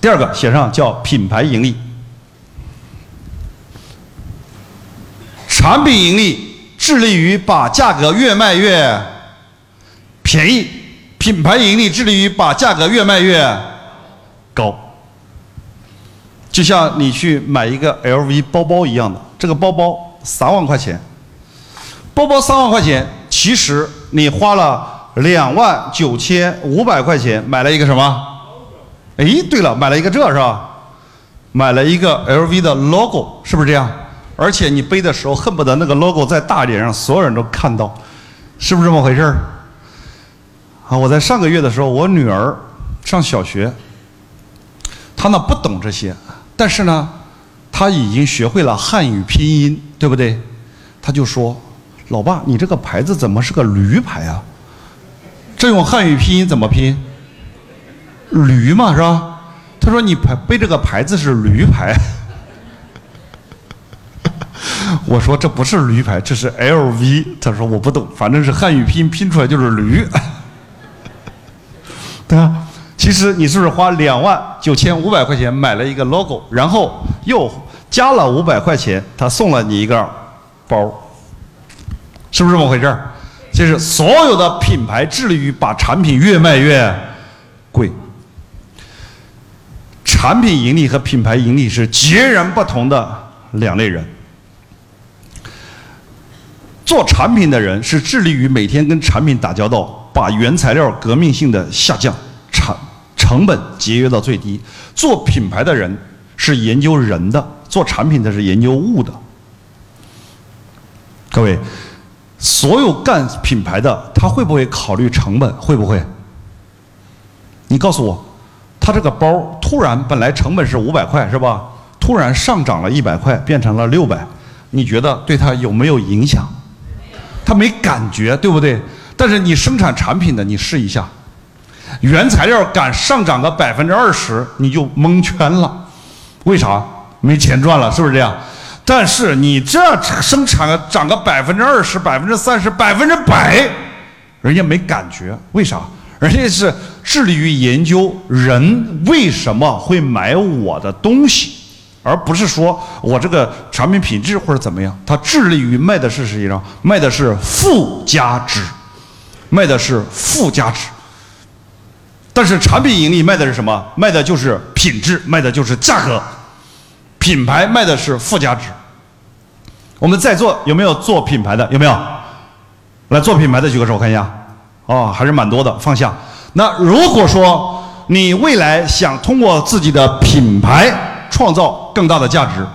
第二个写上叫品牌盈利。产品盈利致力于把价格越卖越便宜，品牌盈利致力于把价格越卖越高。就像你去买一个 LV 包包一样的，这个包包三万块钱，包包三万块钱，其实你花了两万九千五百块钱买了一个什么？哎，对了，买了一个这是吧？买了一个 LV 的 logo，是不是这样？而且你背的时候恨不得那个 logo 在大脸上，所有人都看到，是不是这么回事儿？啊，我在上个月的时候，我女儿上小学，她呢不懂这些，但是呢，她已经学会了汉语拼音，对不对？她就说：“老爸，你这个牌子怎么是个驴牌啊？这用汉语拼音怎么拼？驴嘛，是吧？”他说：“你牌背这个牌子是驴牌。”我说这不是驴牌，这是 LV。他说我不懂，反正是汉语拼拼出来就是驴。对啊，其实你是不是花两万九千五百块钱买了一个 logo，然后又加了五百块钱，他送了你一个包，是不是这么回事儿？就是所有的品牌致力于把产品越卖越贵。产品盈利和品牌盈利是截然不同的两类人。做产品的人是致力于每天跟产品打交道，把原材料革命性的下降，产成本节约到最低。做品牌的人是研究人的，做产品的是研究物的。各位，所有干品牌的，他会不会考虑成本？会不会？你告诉我，他这个包突然本来成本是五百块，是吧？突然上涨了一百块，变成了六百，你觉得对他有没有影响？他没感觉，对不对？但是你生产产品的，你试一下，原材料敢上涨个百分之二十，你就蒙圈了。为啥？没钱赚了，是不是这样？但是你这生产个涨个百分之二十、百分之三十、百分之百，人家没感觉，为啥？人家是致力于研究人为什么会买我的东西。而不是说我这个产品品质或者怎么样，它致力于卖的是实际上卖的是附加值，卖的是附加值。但是产品盈利卖的是什么？卖的就是品质，卖的就是价格。品牌卖的是附加值。我们在座有没有做品牌的？有没有？来做品牌的举个手，我看一下。哦，还是蛮多的。放下。那如果说你未来想通过自己的品牌，创造更大的价值。